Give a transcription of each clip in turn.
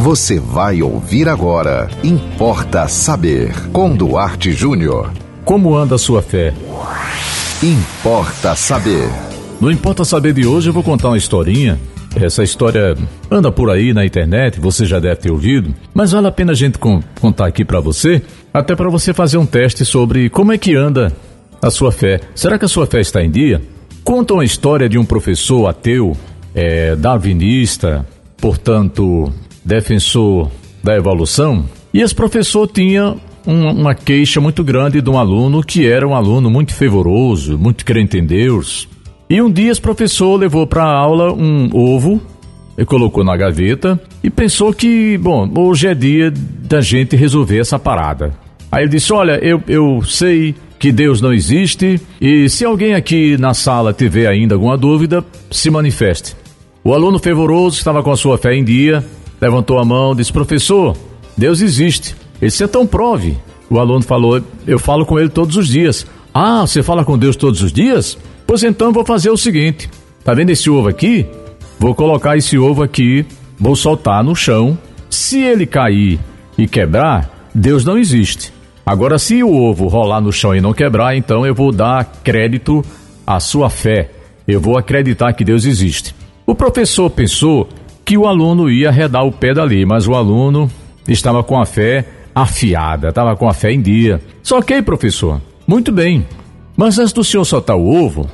Você vai ouvir agora. Importa saber. Com Duarte Júnior. Como anda a sua fé? Importa saber. No Importa Saber de hoje eu vou contar uma historinha. Essa história anda por aí na internet, você já deve ter ouvido, mas vale a pena a gente contar aqui para você, até para você fazer um teste sobre como é que anda a sua fé. Será que a sua fé está em dia? Conta uma história de um professor ateu, é, darwinista, portanto, defensor da evolução, e esse professor tinha um, uma queixa muito grande de um aluno que era um aluno muito fervoroso, muito crente em Deus. E um dia esse professor levou para a aula um ovo e colocou na gaveta e pensou que, bom, hoje é dia da gente resolver essa parada. Aí ele disse: Olha, eu, eu sei que Deus não existe e se alguém aqui na sala tiver ainda alguma dúvida, se manifeste. O aluno fervoroso estava com a sua fé em dia, levantou a mão, disse: Professor, Deus existe. Ele disse: Então prove. O aluno falou: Eu falo com ele todos os dias. Ah, você fala com Deus todos os dias? Pois então vou fazer o seguinte: tá vendo esse ovo aqui? Vou colocar esse ovo aqui, vou soltar no chão. Se ele cair e quebrar, Deus não existe. Agora, se o ovo rolar no chão e não quebrar, então eu vou dar crédito à sua fé. Eu vou acreditar que Deus existe. O professor pensou que o aluno ia arredar o pé dali, mas o aluno estava com a fé afiada, estava com a fé em dia. Só que, professor, muito bem. Mas antes do senhor soltar o ovo,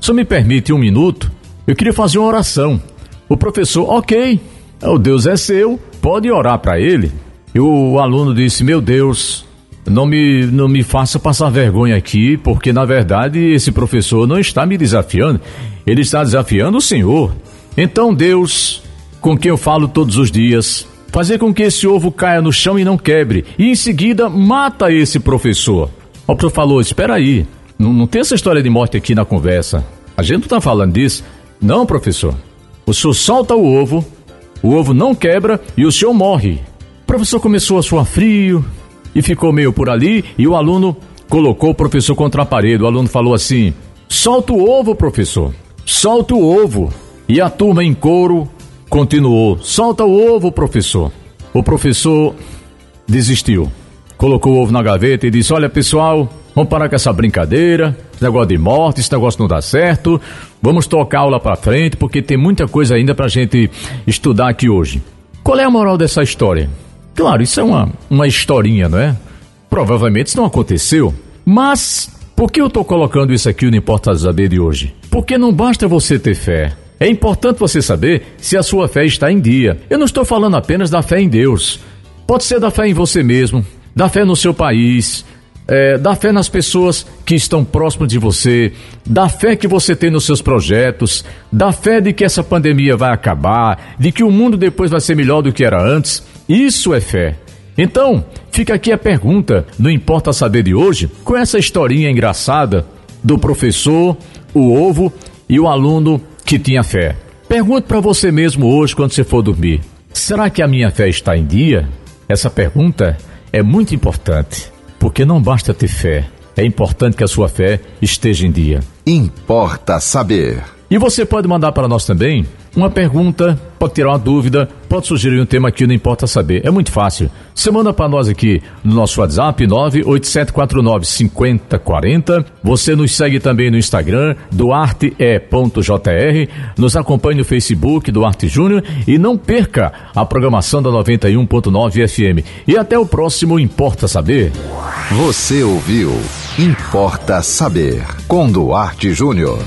só me permite um minuto, eu queria fazer uma oração. O professor, ok, o Deus é seu, pode orar para ele. E o aluno disse: Meu Deus, não me, não me faça passar vergonha aqui, porque na verdade esse professor não está me desafiando, ele está desafiando o Senhor. Então, Deus, com quem eu falo todos os dias, fazer com que esse ovo caia no chão e não quebre, e em seguida mata esse professor. O professor falou: Espera aí, não, não tem essa história de morte aqui na conversa. A gente não está falando disso. Não, professor. O senhor solta o ovo, o ovo não quebra e o senhor morre. O professor começou a suar frio, e ficou meio por ali e o aluno colocou o professor contra a parede. O aluno falou assim: Solta o ovo, professor. Solta o ovo. E a turma em coro continuou: Solta o ovo, professor. O professor desistiu. Colocou o ovo na gaveta e disse: Olha, pessoal, vamos parar com essa brincadeira. Esse negócio de morte, esse negócio não dá certo. Vamos tocar a aula para frente, porque tem muita coisa ainda para a gente estudar aqui hoje. Qual é a moral dessa história? Claro, isso é uma, uma historinha, não é? Provavelmente isso não aconteceu. Mas por que eu estou colocando isso aqui no Importa Saber de hoje? Porque não basta você ter fé. É importante você saber se a sua fé está em dia. Eu não estou falando apenas da fé em Deus. Pode ser da fé em você mesmo, da fé no seu país, é, da fé nas pessoas que estão próximas de você, da fé que você tem nos seus projetos, da fé de que essa pandemia vai acabar, de que o mundo depois vai ser melhor do que era antes. Isso é fé. Então, fica aqui a pergunta, não importa saber de hoje, com essa historinha engraçada do professor, o ovo e o aluno que tinha fé. Pergunte para você mesmo hoje quando você for dormir: será que a minha fé está em dia? Essa pergunta é muito importante, porque não basta ter fé, é importante que a sua fé esteja em dia. Importa saber. E você pode mandar para nós também uma pergunta, pode tirar uma dúvida, pode sugerir um tema aqui, não importa saber. É muito fácil. Você manda para nós aqui no nosso WhatsApp 987495040. Você nos segue também no Instagram, duarte.jr. Nos acompanhe no Facebook, Duarte Júnior. E não perca a programação da 91.9 FM. E até o próximo Importa Saber. Você ouviu Importa Saber com Duarte Júnior.